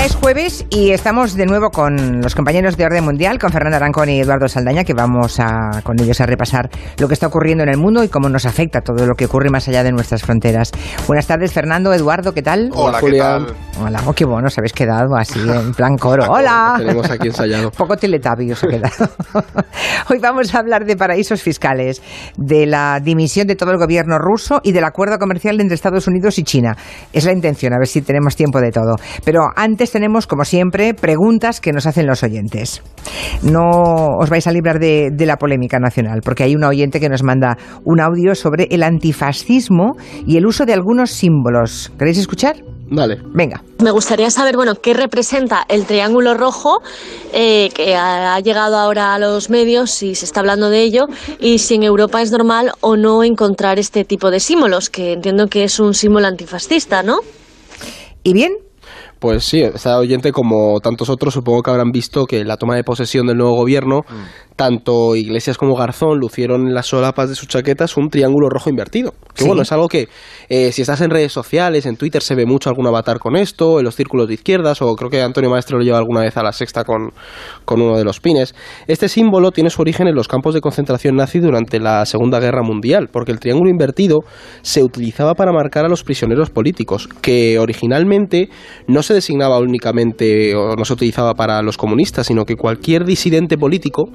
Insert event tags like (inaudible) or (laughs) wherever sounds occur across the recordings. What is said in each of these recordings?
ya es jueves y estamos de nuevo con los compañeros de Orden Mundial, con Fernando Arancón y Eduardo Saldaña, que vamos a, con ellos a repasar lo que está ocurriendo en el mundo y cómo nos afecta todo lo que ocurre más allá de nuestras fronteras. Buenas tardes, Fernando, Eduardo, ¿qué tal? Hola, Julián. Hola, oh, qué bueno, os habéis quedado así en plan coro. (laughs) Hola. Tenemos aquí ensayado. (laughs) Poco teletabi os ha quedado. (laughs) Hoy vamos a hablar de paraísos fiscales, de la dimisión de todo el gobierno ruso y del acuerdo comercial entre Estados Unidos y China. Es la intención, a ver si tenemos tiempo de todo. Pero antes tenemos, como siempre, preguntas que nos hacen los oyentes. No os vais a librar de, de la polémica nacional, porque hay un oyente que nos manda un audio sobre el antifascismo y el uso de algunos símbolos. ¿Queréis escuchar? Dale. Venga. Me gustaría saber, bueno, qué representa el triángulo rojo eh, que ha, ha llegado ahora a los medios, si se está hablando de ello, y si en Europa es normal o no encontrar este tipo de símbolos, que entiendo que es un símbolo antifascista, ¿no? ¿Y bien? Pues sí, esta oyente, como tantos otros, supongo que habrán visto que la toma de posesión del nuevo gobierno, tanto Iglesias como Garzón lucieron en las solapas de sus chaquetas un triángulo rojo invertido. Que Sí. bueno, es algo que eh, si estás en redes sociales, en Twitter se ve mucho algún avatar con esto, en los círculos de izquierdas, o creo que Antonio Maestro lo lleva alguna vez a la sexta con, con uno de los pines. Este símbolo tiene su origen en los campos de concentración nazi durante la Segunda Guerra Mundial, porque el triángulo invertido se utilizaba para marcar a los prisioneros políticos, que originalmente no se designaba únicamente o no se utilizaba para los comunistas, sino que cualquier disidente político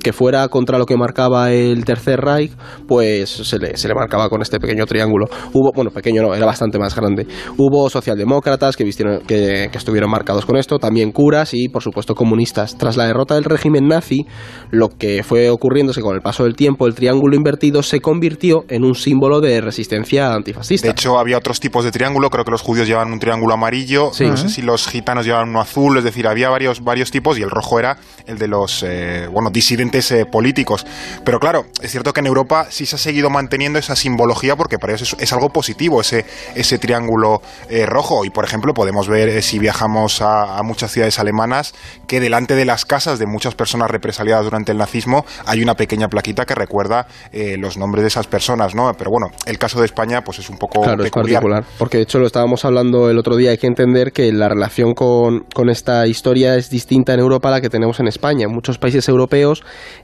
que fuera contra lo que marcaba el Tercer Reich, pues se le, se le marcaba con este pequeño triángulo. Hubo, bueno, pequeño no, era bastante más grande. Hubo socialdemócratas que, vistieron, que, que estuvieron marcados con esto, también curas y, por supuesto, comunistas. Tras la derrota del régimen nazi, lo que fue ocurriéndose con el paso del tiempo, el triángulo invertido se convirtió en un símbolo de resistencia antifascista. De hecho, había otros tipos de triángulo. Creo que los judíos llevaban un triángulo amarillo. Sí. No sé si los gitanos llevaban uno azul. Es decir, había varios, varios tipos y el rojo era el de los eh, bueno, disidentes eh, políticos. Pero claro, es cierto que en Europa sí se ha seguido manteniendo esa simbología porque para ellos es, es algo positivo ese, ese triángulo eh, rojo. Y por ejemplo, podemos ver eh, si viajamos a, a muchas ciudades alemanas que delante de las casas de muchas personas represaliadas durante el nazismo hay una pequeña plaquita que recuerda los nombres de esas personas, ¿no? Pero bueno, el caso de España pues es un poco Claro, es peculiar. particular. Porque de hecho lo estábamos hablando el otro día. Hay que entender que la relación con, con esta historia es distinta en Europa a la que tenemos en España. En muchos países europeos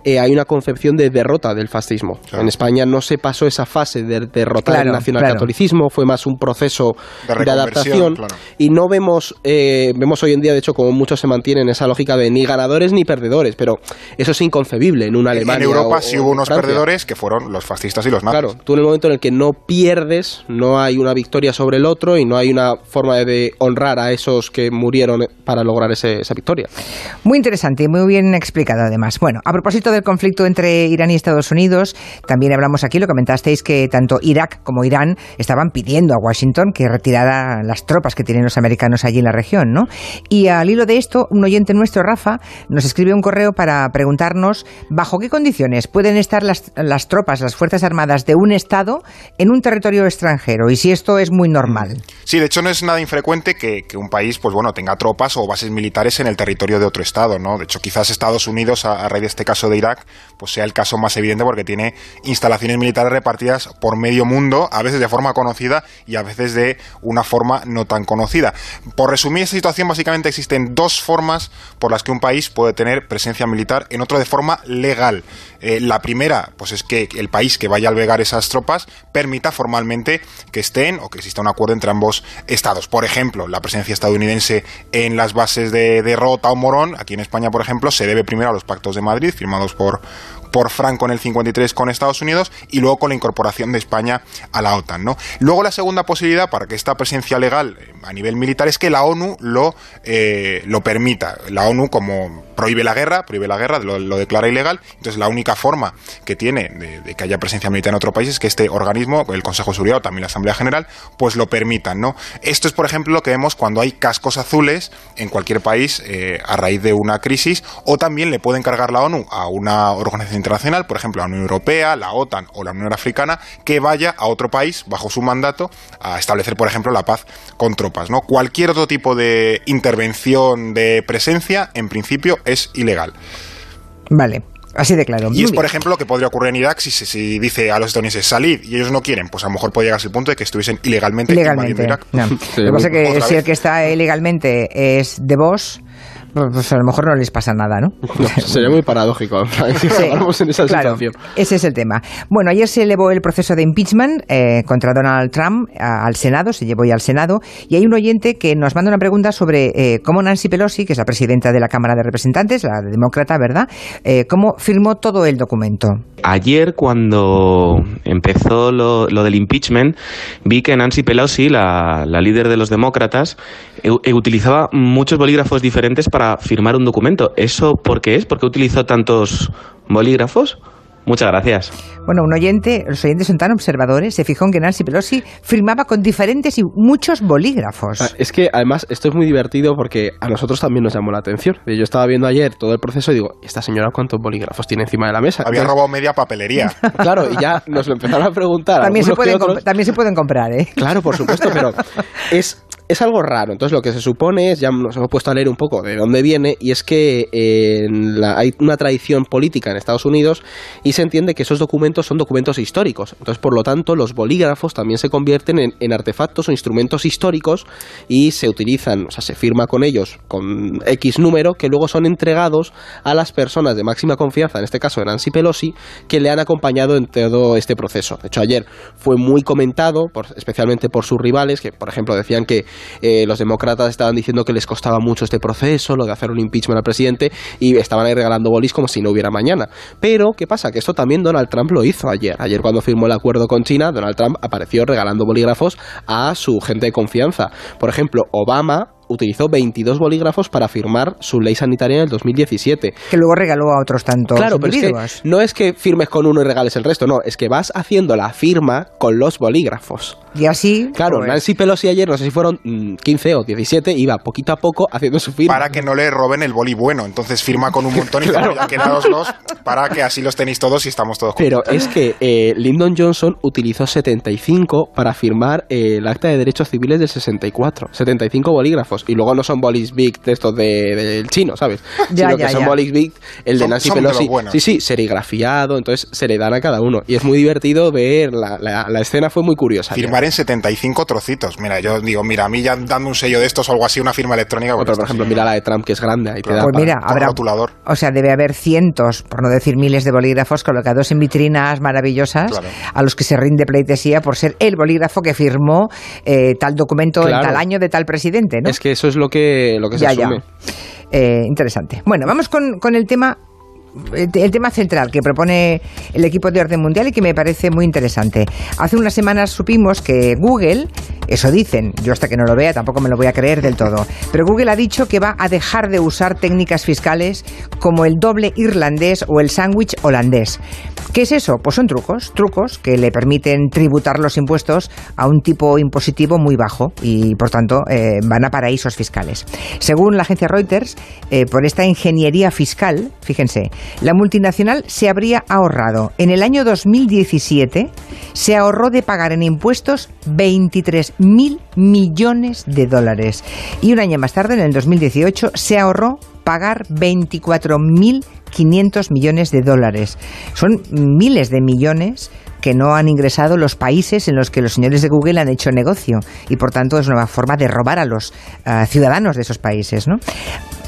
eh, hay una concepción de derrota del fascismo. Claro. En España no se pasó esa fase de derrotar Claro, el nacionalcatolicismo, fue más un proceso De adaptación. claro. Y no vemos, eh, vemos hoy en día, de hecho, como muchos se mantienen esa lógica de ni ganadores ni perdedores. Pero eso es inconcebible en una En- Alemania. en Europa o- sí hubo unos Francia. perdedores que fueron los fascistas y los nazis. Claro, tú en el momento en el que no pierdes, no hay una victoria sobre el otro y no hay una forma de, de honrar a esos que murieron para lograr ese- esa victoria. Muy interesante y muy bien explicado además. Bueno, a propósito del conflicto entre Irán y Estados Unidos, también hablamos aquí, lo comentasteis que tanto Irak como Irán estaban pidiendo a Washington que retirara las tropas que tienen los americanos allí en la región, ¿no? Y al hilo de esto, un oyente nuestro, Rafa, nos escribe un correo para preguntarnos bajo qué condiciones pueden estar las, tropas, las Fuerzas Armadas de un Estado en un territorio extranjero y si esto es muy normal. Sí, de hecho no es nada infrecuente que, un país, pues bueno, tenga tropas o bases militares en el territorio de otro estado, ¿no? De hecho, quizás Estados Unidos, a, a este caso de Irak, pues sea el caso más evidente porque tiene instalaciones militares repartidas por medio mundo, a veces de forma conocida y a veces de una forma no tan conocida. Por resumir esta situación, básicamente existen dos formas por las que un país puede tener presencia militar en otro de forma legal. Eh, la primera, pues es que el país que vaya a albergar esas tropas permita formalmente que estén o que exista un acuerdo entre ambos estados. Por ejemplo, la presencia estadounidense en las bases de, de Rota o Morón, aquí en España, por ejemplo, se debe primero a los pactos de Madrid firmados por, por Franco en el 53 con Estados Unidos y luego con la incorporación de España a la OTAN. ¿no? Luego la segunda posibilidad para que esta presencia legal eh, a nivel militar es que la ONU lo, eh, lo permita. La ONU como prohíbe la guerra, prohíbe la guerra, lo, declara ilegal, entonces la única forma que tiene de, que haya presencia militar en otro país es que este organismo, el Consejo de Seguridad o también la Asamblea General, pues lo permitan. ¿no? Esto es, por ejemplo, lo que vemos cuando hay cascos azules en cualquier país eh, a raíz de una crisis o también le puede encargar la ONU a una organización internacional, por ejemplo, la Unión Europea, la OTAN o la Unión Africana, que vaya a otro país bajo su mandato a establecer, por ejemplo, la paz con tropas. ¿no? Cualquier otro tipo de intervención de presencia, en principio, es ilegal. Vale. Así de claro. Y es, por ejemplo, lo que podría ocurrir en Irak si, si, dice a los estadounidenses salid y ellos no quieren, pues a lo mejor puede llegar a ese punto de que estuviesen ilegalmente, ilegalmente. Irak. No. lo que pasa es que si el que está ilegalmente es de vos pues a lo mejor no les pasa nada, ¿no? (laughs) sería muy paradójico sí, en esa claro, situación. Ese es el tema. Bueno, ayer se elevó el proceso de impeachment eh, contra Donald Trump a, al Senado, se llevó ya al Senado, y hay un oyente que nos manda una pregunta sobre eh, cómo Nancy Pelosi, que es la presidenta de la Cámara de Representantes, la demócrata, ¿verdad?, eh, cómo firmó todo el documento. Ayer, cuando empezó lo, lo del impeachment, vi que Nancy Pelosi, la, la líder de los demócratas, utilizaba muchos bolígrafos diferentes para firmar un documento. ¿Eso por qué es? ¿Por qué utilizó tantos bolígrafos? Muchas gracias. Bueno, un oyente, los oyentes son tan observadores, se fijó en que Nancy Pelosi firmaba con diferentes y muchos bolígrafos. Ah, es que además esto es muy divertido porque a nosotros también nos llamó la atención. Yo estaba viendo ayer todo el proceso y digo, ¿esta señora cuántos bolígrafos tiene encima de la mesa? Había robado media papelería. (laughs) Claro, y ya nos lo empezaron a preguntar. También, se pueden, también se pueden comprar, ¿eh? Claro, por supuesto, pero (laughs) es es algo raro. Entonces lo que se supone es, ya nos hemos puesto a leer un poco de dónde viene, y es que hay una tradición política en Estados Unidos y se entiende que esos documentos son documentos históricos. Entonces, por lo tanto, los bolígrafos también se convierten en, artefactos o instrumentos históricos y se utilizan, o sea, se firma con ellos con X número que luego son entregados a las personas de máxima confianza, en este caso de Nancy Pelosi, que le han acompañado en todo este proceso. De hecho, ayer fue muy comentado, especialmente por sus rivales, que por ejemplo decían que eh, los demócratas estaban diciendo que les costaba mucho este proceso, lo de hacer un impeachment al presidente, y estaban ahí regalando bolis como si no hubiera mañana. Pero, ¿qué pasa? Que esto también Donald Trump lo hizo ayer. Ayer cuando firmó el acuerdo con China, Donald Trump apareció regalando bolígrafos a su gente de confianza. Por ejemplo, Obama utilizó 22 bolígrafos para firmar su ley sanitaria en el 2017. Que luego regaló a otros tantos claro, pero no es que firmes con uno y regales el resto, no, es que vas haciendo la firma con los bolígrafos. Y así... Claro, pues- Nancy Pelosi ayer, no sé si fueron 15 mm, o 17, iba poquito a poco haciendo su firma. Para que no le roben el boli bueno, entonces firma con un (laughs) montón y claro. ya quedados dos, para que así los tenéis todos y estamos todos juntos. Pero es que eh, Lyndon Johnson utilizó 75 para firmar eh, el acta de derechos civiles del 64. 75 bolígrafos. Y luego no son bolis big de estos del de, chino, ¿sabes? (laughs) Ya, Sino ya, que son ya. bolis big, el de Nancy Pelosi. Sí, sí, serigrafiado, entonces se le dan a cada uno. Y es muy divertido ver, la, la, la escena fue muy curiosa. Firmar en 75 trocitos. Mira, yo digo, mira, a mí ya dando un sello de estos o algo así, una firma electrónica. Pero, por ejemplo, mira la de Trump, que es grande. Ahí te da pues mira, habrá, rotulador. O sea, debe haber cientos, por no decir miles de bolígrafos colocados en vitrinas maravillosas claro. a los que se rinde pleitesía por ser el bolígrafo que firmó eh, tal documento Claro. en tal año de tal presidente, ¿no? Es que eso es lo que, lo que se ya, ya. asume. Eh, interesante. Bueno, vamos con, con el tema el tema central que propone el equipo de orden mundial y que me parece muy interesante. Hace unas semanas supimos que Google, eso dicen, yo hasta que no lo vea tampoco me lo voy a creer del todo, pero Google ha dicho que va a dejar de usar técnicas fiscales como el doble irlandés o el sándwich holandés. ¿Qué es eso? Pues son trucos, trucos que le permiten tributar los impuestos a un tipo impositivo muy bajo y por tanto eh, van a paraísos fiscales. Según la agencia Reuters, eh, por esta ingeniería fiscal, fíjense, la multinacional se habría ahorrado en el año 2017 se ahorró de pagar en impuestos 23 mil millones de dólares y un año más tarde, en el 2018, se ahorró pagar 24.500 millones de dólares. Son miles de millones que no han ingresado los países en los que los señores de Google han hecho negocio y por tanto es una forma de robar a los uh, ciudadanos de esos países. ¿no?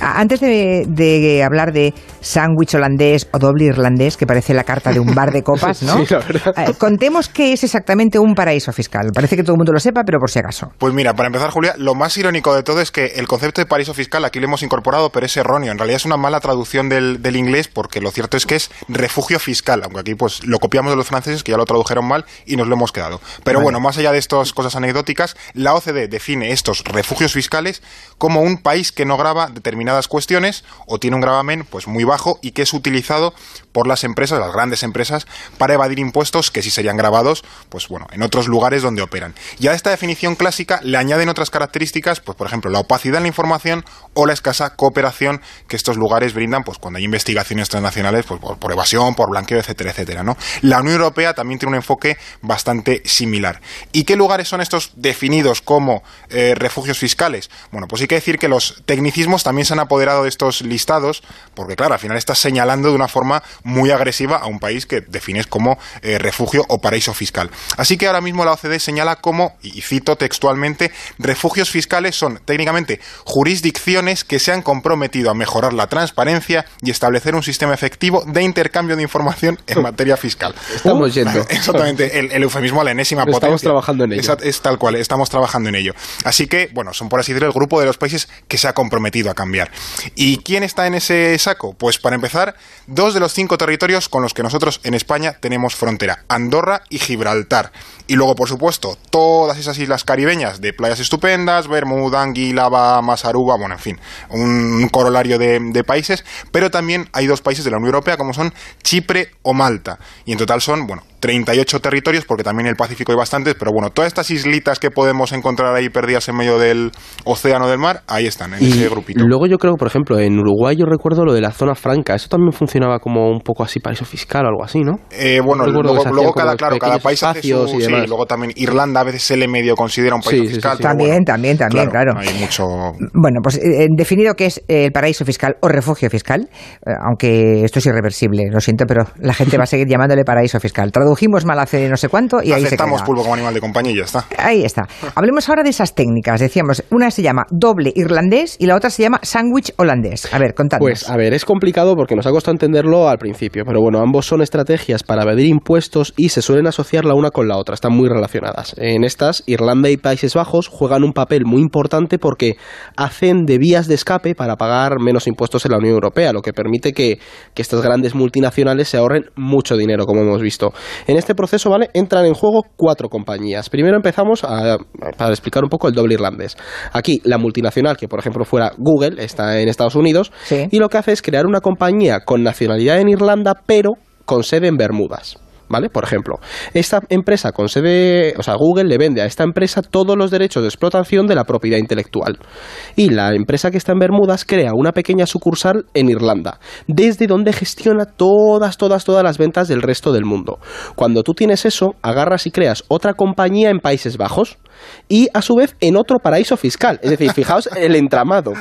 Antes de, de hablar de sándwich holandés o doble irlandés, que parece la carta de un bar de copas, (laughs) ¿no? Sí, la verdad. Eh, contemos qué es exactamente un paraíso fiscal. Parece que todo el mundo lo sepa, pero por si acaso. Pues mira, para empezar, Julia, lo más irónico de todo es que el concepto de paraíso fiscal aquí lo hemos incorporado, pero es erróneo. En realidad es una mala traducción del, del inglés porque lo cierto es que es refugio fiscal, aunque aquí pues lo copiamos de los franceses que ya lo tradujeron mal y nos lo hemos quedado. Pero Vale. bueno, más allá de estas cosas anecdóticas, la OCDE define estos refugios fiscales como un país que no graba determinadas cuestiones o tiene un gravamen pues muy bajo y que es utilizado por las empresas, las grandes empresas, para evadir impuestos que sí serían grabados, pues bueno, en otros lugares donde operan. Y a esta definición clásica le añaden otras características, pues por ejemplo, la opacidad en la información o la escasa cooperación que estos lugares brindan, pues cuando hay investigaciones transnacionales, pues por, evasión, por blanqueo, etcétera, etcétera, ¿no? La Unión Europea también tiene un enfoque bastante similar. ¿Y qué lugares son estos definidos como eh, refugios fiscales? Bueno, pues hay que decir que los tecnicismos también se han han apoderado de estos listados, porque claro, al final estás señalando de una forma muy agresiva a un país que defines como eh, refugio o paraíso fiscal. Así que ahora mismo la OCDE señala como, y cito textualmente, refugios fiscales son técnicamente jurisdicciones que se han comprometido a mejorar la transparencia y establecer un sistema efectivo de intercambio de información en (laughs) materia fiscal. Estamos yendo. Exactamente, el, el eufemismo a la enésima Estamos potencia. trabajando en ello. Es tal cual, estamos trabajando en ello. Así que, bueno, son por así decirlo el grupo de los países que se ha comprometido a cambiar. ¿Y quién está en ese saco? Pues para empezar, dos de los cinco territorios con los que nosotros en España tenemos frontera, Andorra y Gibraltar. Y luego, por supuesto, todas esas islas caribeñas de playas estupendas, Bermuda, Anguila, Bahamas, Aruba, bueno, en fin, un corolario de, de países, pero también hay dos países de la Unión Europea como son Chipre o Malta. Y en total son, bueno, 38 territorios, porque también en el Pacífico hay bastantes, pero bueno, todas estas islitas que podemos encontrar ahí perdidas en medio del océano del mar, ahí están, en ese grupito. luego yo creo, por ejemplo, en Uruguay yo recuerdo lo de la zona franca. Eso también funcionaba como un poco así paraíso fiscal o algo así, ¿no? Eh, bueno, luego, cada, claro, cada país hace su, y luego también Irlanda a veces se le medio considera un país Sí, sí, sí, fiscal. sí. También, bueno, también, también, claro. Hay mucho... Bueno, pues eh, definido que es eh, el paraíso fiscal o refugio fiscal, eh, aunque esto es irreversible, lo siento, pero la gente va a seguir llamándole paraíso fiscal. Tradujimos mal hace no sé cuánto y ahí se Aceptamos pulpo como animal de compañía y ya está. Ahí está. Hablemos ahora de esas técnicas. Decíamos, una se llama doble irlandés y la otra se llama sándwich holandés. A ver, contadnos. Pues a ver, es complicado porque nos ha costado entenderlo al principio, pero bueno, ambos son estrategias para evadir impuestos y se suelen asociar la una con la otra, están muy relacionadas. En estas, Irlanda y Países Bajos juegan un papel muy importante porque hacen de vías de escape para pagar menos impuestos en la Unión Europea, lo que permite que, que estas grandes multinacionales se ahorren mucho dinero, como hemos visto. En este proceso, ¿vale? Entran en juego cuatro compañías. Primero empezamos a- para explicar un poco el doble irlandés. Aquí, la multinacional, que por ejemplo fuera Google, está en Estados Unidos, Sí. y lo que hace es crear una compañía con nacionalidad en Irlanda, pero con sede en Bermudas. ¿Vale? Por ejemplo, esta empresa con sede, o sea, Google le vende a esta empresa todos los derechos de explotación de la propiedad intelectual. Y la empresa que está en Bermudas crea una pequeña sucursal en Irlanda, desde donde gestiona todas, todas, todas las ventas del resto del mundo. Cuando tú tienes eso, agarras y creas otra compañía en Países Bajos y a su vez en otro paraíso fiscal. Es decir, fijaos el entramado.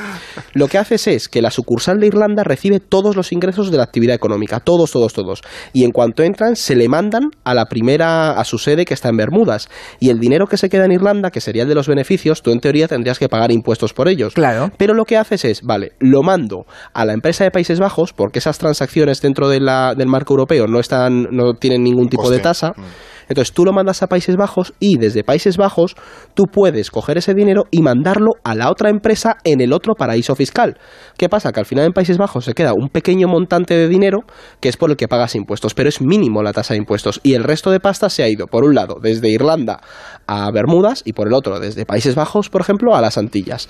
Lo que haces es que la sucursal de Irlanda recibe todos los ingresos de la actividad económica, todos, todos, todos. Y en cuanto entran, se le mandan a la primera, a su sede que está en Bermudas. Y el dinero que se queda en Irlanda, que sería el de los beneficios, tú en teoría tendrías que pagar impuestos por ellos. Claro. Pero lo que haces es, vale, lo mando a la empresa de Países Bajos, porque esas transacciones dentro de la- del marco europeo no están, no tienen ningún tipo de tasa. Mm. Entonces tú lo mandas a Países Bajos y desde Países Bajos tú puedes coger ese dinero y mandarlo a la otra empresa en el otro paraíso fiscal. ¿Qué pasa? Que al final en Países Bajos se queda un pequeño montante de dinero que es por el que pagas impuestos, pero es mínimo la tasa de impuestos y el resto de pasta se ha ido por un lado desde Irlanda a Bermudas y por el otro desde Países Bajos, por ejemplo, a las Antillas.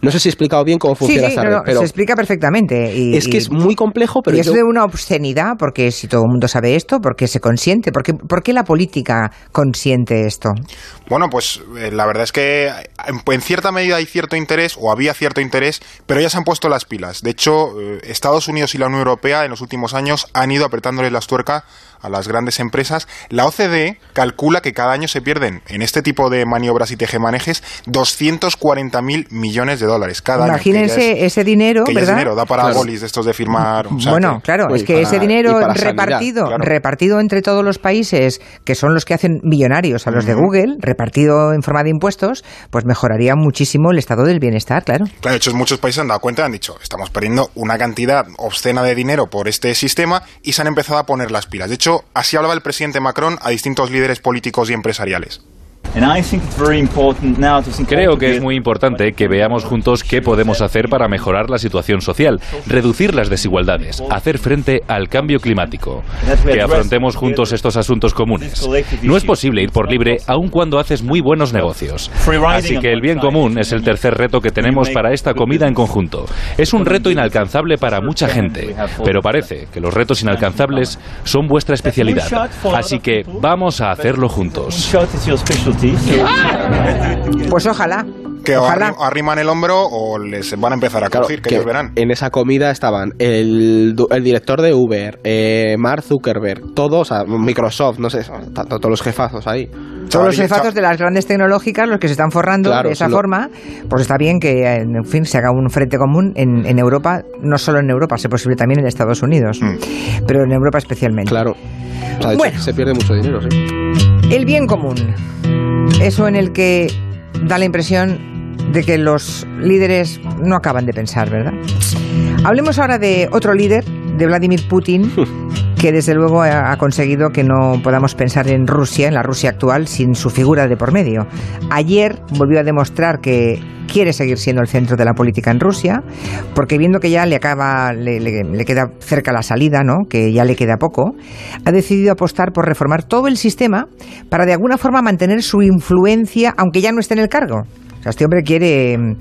No sé si he explicado bien cómo funciona sí, no, red, no, pero se explica perfectamente. Y, es que y- es muy complejo, pero y es yo- de una obscenidad, porque si todo el mundo sabe esto, ¿por qué se consiente? ¿Por qué, por qué la política consiente esto? Bueno, pues eh, la verdad es que en, en cierta medida hay cierto interés, o había cierto interés, pero ya se han puesto las pilas. De hecho, eh, Estados Unidos y la Unión Europea en los últimos años han ido apretándole las tuercas a las grandes empresas. La OCDE calcula que cada año se pierden en este tipo de maniobras y tejemanejes 240 mil millones de dólares cada Imagínense año. es- ese dinero, que ya es ¿verdad? dinero, da para Claro. bolis de estos de firmar. o sea bueno, que- claro, Pues es que para- ese dinero sanidad, repartido, claro. repartido entre todos los países que son los que hacen millonarios a los de. Google, repartido en forma de impuestos, pues mejoraría muchísimo el estado del bienestar, claro. Claro, de hecho, muchos países han dado cuenta y han dicho, estamos perdiendo una cantidad obscena de dinero por este sistema y se han empezado a poner las pilas. De hecho, así hablaba el presidente Macron a distintos líderes políticos y empresariales. Creo que es muy importante que veamos juntos qué podemos hacer para mejorar la situación social, reducir las desigualdades, hacer frente al cambio climático, que afrontemos juntos estos asuntos comunes. No es posible ir por libre aun cuando haces muy buenos negocios. Así que el bien común es el tercer reto que tenemos para esta comida en conjunto. Es un reto inalcanzable para mucha gente, pero parece que los retos inalcanzables son vuestra especialidad. Así que vamos a hacerlo juntos. Pues ojalá. Que ojalá. arri- arriman el hombro o les van a empezar a Claro, crujir, que, que ellos verán. En esa comida estaban el, du- el director de Uber, eh, Mark Zuckerberg, todos, o sea, Microsoft, no sé, tanto todos los jefazos ahí. Todos los efectos de las grandes tecnológicas, los que se están forrando de esa forma, pues está bien que, en fin, se haga un frente común en, Europa, no solo en Europa, se posible también en Estados Unidos, mm. pero en Europa especialmente. Claro. bueno, se pierde mucho dinero, sí. El bien común, eso en el que da la impresión de que los líderes no acaban de pensar, ¿verdad? Hablemos ahora de otro líder, de Vladimir Putin, (laughs) que desde luego ha conseguido que no podamos pensar en Rusia, en la Rusia actual, sin su figura de por medio. Ayer volvió a demostrar que quiere seguir siendo el centro de la política en Rusia, porque viendo que ya le acaba, le, le, queda cerca la salida, ¿no? que ya le queda poco, ha decidido apostar por reformar todo el sistema para de alguna forma mantener su influencia, aunque ya no esté en el cargo. O sea, este hombre quiere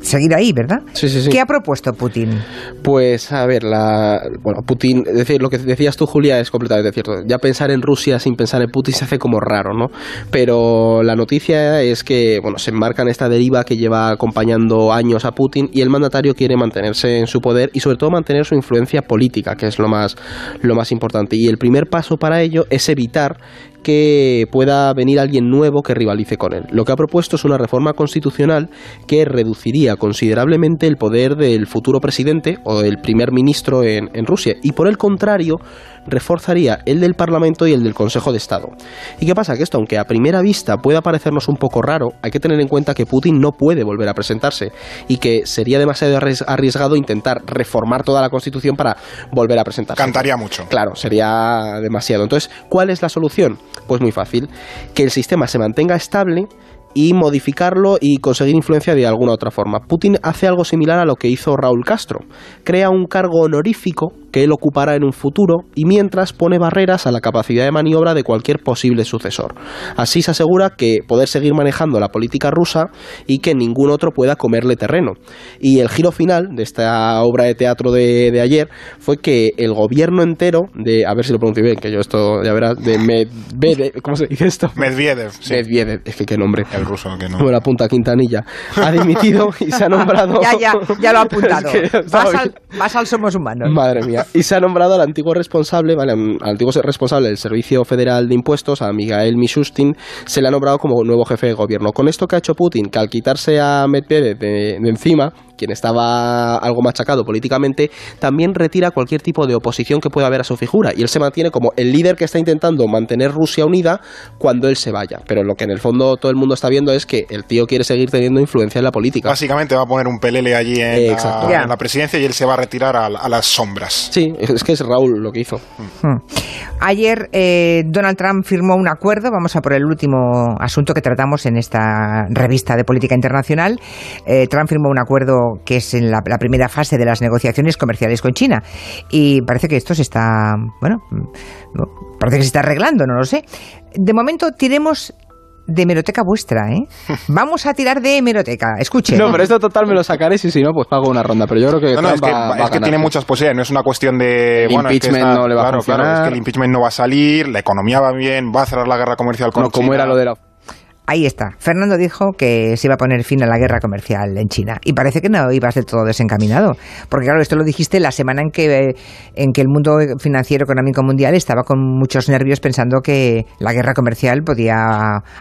seguir ahí, ¿verdad? Sí, sí, sí. ¿Qué ha propuesto Putin? Pues, a ver, la, bueno, Putin, es decir, lo que decías tú, Julia, es completamente cierto. Ya pensar en Rusia sin pensar en Putin se hace como raro, ¿no? Pero la noticia es que, bueno, se enmarca en esta deriva que lleva acompañando años a Putin y el mandatario quiere mantenerse en su poder y sobre todo mantener su influencia política, que es lo más, lo más importante. Y el primer paso para ello es evitar que pueda venir alguien nuevo que rivalice con él. Lo que ha propuesto es una reforma constitucional que reduciría considerablemente el poder del futuro presidente o del primer ministro en, en Rusia y por el contrario reforzaría el del Parlamento y el del Consejo de Estado. ¿Y qué pasa? Que esto, aunque a primera vista pueda parecernos un poco raro, hay que tener en cuenta que Putin no puede volver a presentarse y que sería demasiado arriesgado intentar reformar toda la Constitución para volver a presentarse. Cantaría mucho. Claro, sería demasiado. Entonces, ¿cuál es la solución? Pues muy fácil, que el sistema se mantenga estable y modificarlo y conseguir influencia de alguna otra forma. Putin hace algo similar a lo que hizo Raúl Castro. Crea un cargo honorífico que él ocupará en un futuro y mientras pone barreras a la capacidad de maniobra de cualquier posible sucesor. Así se asegura que poder seguir manejando la política rusa y que ningún otro pueda comerle terreno. Y el giro final de esta obra de teatro de, ayer fue que el gobierno entero de, a ver si lo pronuncio bien, que yo esto ya verás, de Medvedev, ¿cómo se dice esto? Medvedev. Medvedev, es que qué nombre. El ruso, que no. Como la punta Quintanilla. Ha dimitido y se ha nombrado... (laughs) ya, ya, ya lo ha (laughs) apuntado. vas, al, Somos Humanos. Madre mía y se ha nombrado al antiguo responsable, vale, al antiguo responsable del Servicio Federal de Impuestos, a Miguel Mishustin, se le ha nombrado como nuevo jefe de gobierno. Con esto que ha hecho Putin, que al quitarse a Medvedev de encima, quien estaba algo machacado políticamente, también retira cualquier tipo de oposición que pueda haber a su figura. Y él se mantiene como el líder que está intentando mantener Rusia unida cuando él se vaya. Pero lo que en el fondo todo el mundo está viendo es que el tío quiere seguir teniendo influencia en la política. Básicamente va a poner un pelele allí en, la, presidencia y él se va a retirar a, las sombras. Sí, es que es Raúl lo que hizo. Hmm. Ayer eh, Donald Trump firmó un acuerdo, vamos a por el último asunto que tratamos en esta revista de política internacional. Eh, Trump firmó un acuerdo que es en la, primera fase de las negociaciones comerciales con China. Y parece que esto se está, bueno, mm, parece que se está arreglando, no lo sé. De momento tiremos de hemeroteca vuestra, ¿eh? (laughs) Vamos a tirar de hemeroteca. Escuche. No, pero esto total me lo sacaré y si no, pues pago una ronda. Pero yo creo que. No, no, es, que, tiene muchas posibilidades. No es una cuestión de. El impeachment no le va a funcionar. Claro, es que el impeachment no va a salir, la economía va bien, va a cerrar la guerra comercial con no, como era lo de la Ahí está. Fernando dijo que se iba a poner fin a la guerra comercial en China. Y parece que no ibas del todo desencaminado. Porque claro, esto lo dijiste la semana en que, en que el mundo financiero económico mundial estaba con muchos nervios pensando que la guerra comercial podía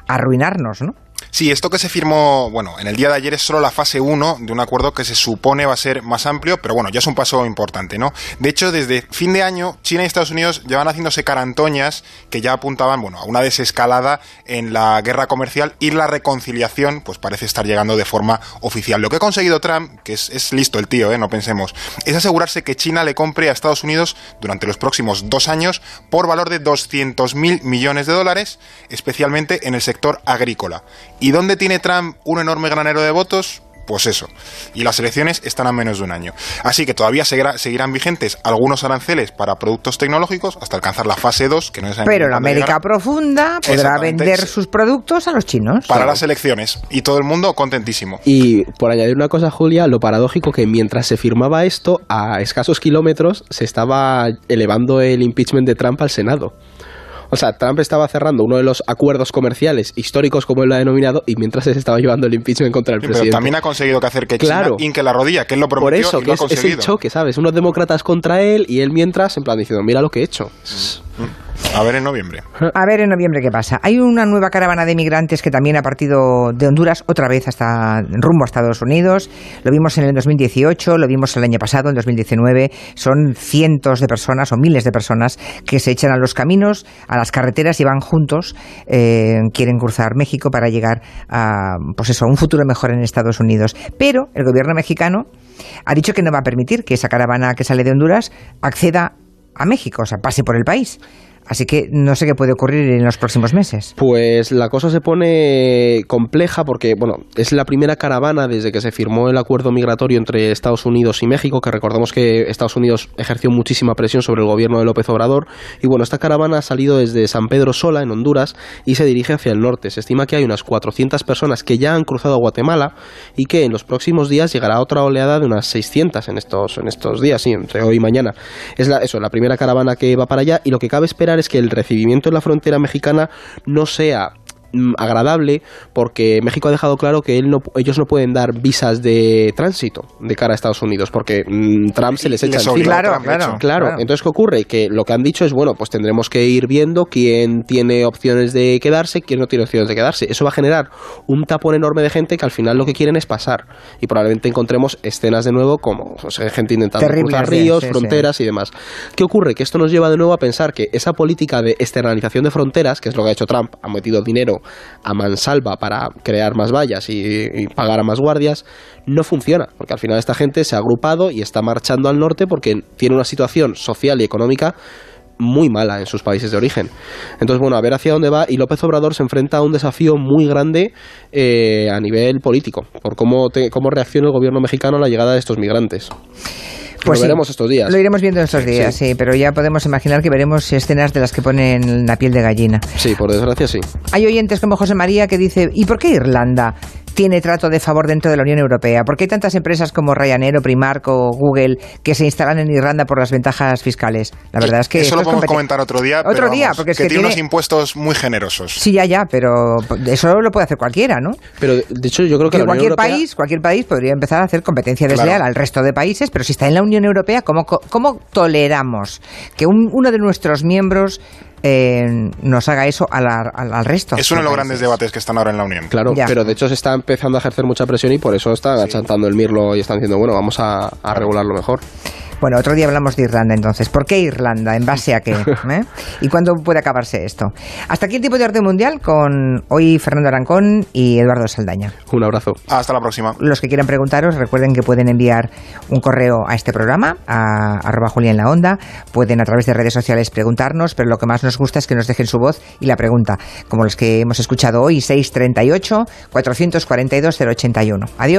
arruinarnos, ¿no? Sí, esto que se firmó, bueno, en el día de ayer es solo la fase 1 de un acuerdo que se supone va a ser más amplio, pero bueno, ya es un paso importante, ¿no? De hecho, desde fin de año, China y Estados Unidos llevan haciéndose carantoñas que ya apuntaban, bueno, a una desescalada en la guerra comercial y la reconciliación, pues parece estar llegando de forma oficial. Lo que ha conseguido Trump, que es, listo el tío, ¿eh? No pensemos, es asegurarse que China le compre a Estados Unidos durante los próximos dos años por valor de 200 mil millones de dólares, especialmente en el sector agrícola. ¿Y dónde tiene Trump un enorme granero de votos? Pues eso. Y las elecciones están a menos de un año. Así que todavía seguirán vigentes algunos aranceles para productos tecnológicos hasta alcanzar la fase 2, que no es Pero la América profunda podrá vender sus productos a los chinos. Para las elecciones. Y todo el mundo contentísimo. Y por añadir una cosa, Julia, lo paradójico que mientras se firmaba esto, a escasos kilómetros se estaba elevando el impeachment de Trump al Senado. O sea, Trump estaba cerrando uno de los acuerdos comerciales históricos, como él lo ha denominado, y mientras se estaba llevando el impeachment contra el presidente. Pero también ha conseguido que hacer que claro, China inque la rodilla, que él lo prometió Por eso, que es, el choque, ¿sabes? Unos demócratas contra él y él mientras, en plan, diciendo, mira lo que he hecho. Mm. A ver en noviembre. A ver en noviembre qué pasa. Hay una nueva caravana de migrantes que también ha partido de Honduras otra vez hasta rumbo a Estados Unidos. Lo vimos en el 2018, lo vimos el año pasado, en 2019. Son cientos de personas o miles de personas que se echan a los caminos, a las carreteras y van juntos. Eh, quieren cruzar México para llegar a, pues eso, a un futuro mejor en Estados Unidos. Pero el gobierno mexicano ha dicho que no va a permitir que esa caravana que sale de Honduras acceda a México, o sea, pase por el país. Así que no sé qué puede ocurrir en los próximos meses. Pues la cosa se pone compleja porque, bueno, es la primera caravana desde que se firmó el acuerdo migratorio entre Estados Unidos y México, que recordemos que Estados Unidos ejerció muchísima presión sobre el gobierno de López Obrador. Y bueno, esta caravana ha salido desde San Pedro Sola, en Honduras, y se dirige hacia el norte. Se estima que hay unas 400 personas que ya han cruzado Guatemala y que en los próximos días llegará otra oleada de unas 600 en estos, en estos días, sí, entre hoy y mañana. Es la, eso, la primera caravana que va para allá y lo que cabe esperar es que el recibimiento en la frontera mexicana no sea agradable porque México ha dejado claro que él no, ellos no pueden dar visas de tránsito de cara a Estados Unidos porque mm, Trump se les echa encima. Claro, claro, claro, Entonces, ¿qué ocurre? Que lo que han dicho es, bueno, pues tendremos que ir viendo quién tiene opciones de quedarse, quién no tiene opciones de quedarse. Eso va a generar un tapón enorme de gente que al final lo que quieren es pasar. Y probablemente encontremos escenas de nuevo como gente intentando cruzar ríos, fronteras y demás. ¿Qué ocurre? Que esto nos lleva de nuevo a pensar que esa política de externalización de fronteras, que es lo que ha hecho Trump, ha metido dinero a mansalva para crear más vallas y, pagar a más guardias, no funciona, porque al final esta gente se ha agrupado y está marchando al norte porque tiene una situación social y económica muy mala en sus países de origen. Entonces, bueno, a ver hacia dónde va y López Obrador se enfrenta a un desafío muy grande eh, a nivel político, por cómo, cómo reacciona el gobierno mexicano a la llegada de estos migrantes. Pues lo veremos estos días. Lo iremos viendo estos días, sí. pero ya podemos imaginar que veremos escenas de las que ponen la piel de gallina. Sí, por desgracia sí. Hay oyentes como José María que dice, ¿y por qué Irlanda? Tiene trato de favor dentro de la Unión Europea? ¿Por qué hay tantas empresas como Ryanair o Primark o Google que se instalan en Irlanda por las ventajas fiscales? La verdad es que eso, lo podemos comentar otro día. Otro día, porque es que, tiene, unos impuestos muy generosos. Sí, ya, ya, pero eso lo puede hacer cualquiera, ¿no? Pero de hecho yo creo que, cualquier país, cualquier país podría empezar a hacer competencia desleal al resto de países, pero si está en la Unión Europea, ¿cómo, cómo toleramos que uno de nuestros miembros eh, nos haga eso al, al, resto. Es uno de los grandes debates que están ahora en la Unión. Claro, pero de hecho se está empezando a ejercer mucha presión y por eso están achantando el mirlo y están diciendo, bueno, vamos a, a regularlo mejor. Bueno, otro día hablamos de Irlanda entonces. ¿Por qué Irlanda? ¿En base a qué? (laughs) ¿Eh? ¿Y cuándo puede acabarse esto? Hasta aquí el tipo de orden mundial con hoy Fernando Arancón y Eduardo Saldaña. Un abrazo. Hasta la próxima. Los que quieran preguntaros, recuerden que pueden enviar un correo a este programa, a arroba Julián la Onda. Pueden a través de redes sociales preguntarnos, pero lo que más nos gusta es que nos dejen su voz y la pregunta, como los que hemos escuchado hoy, 638 442 081. Adiós.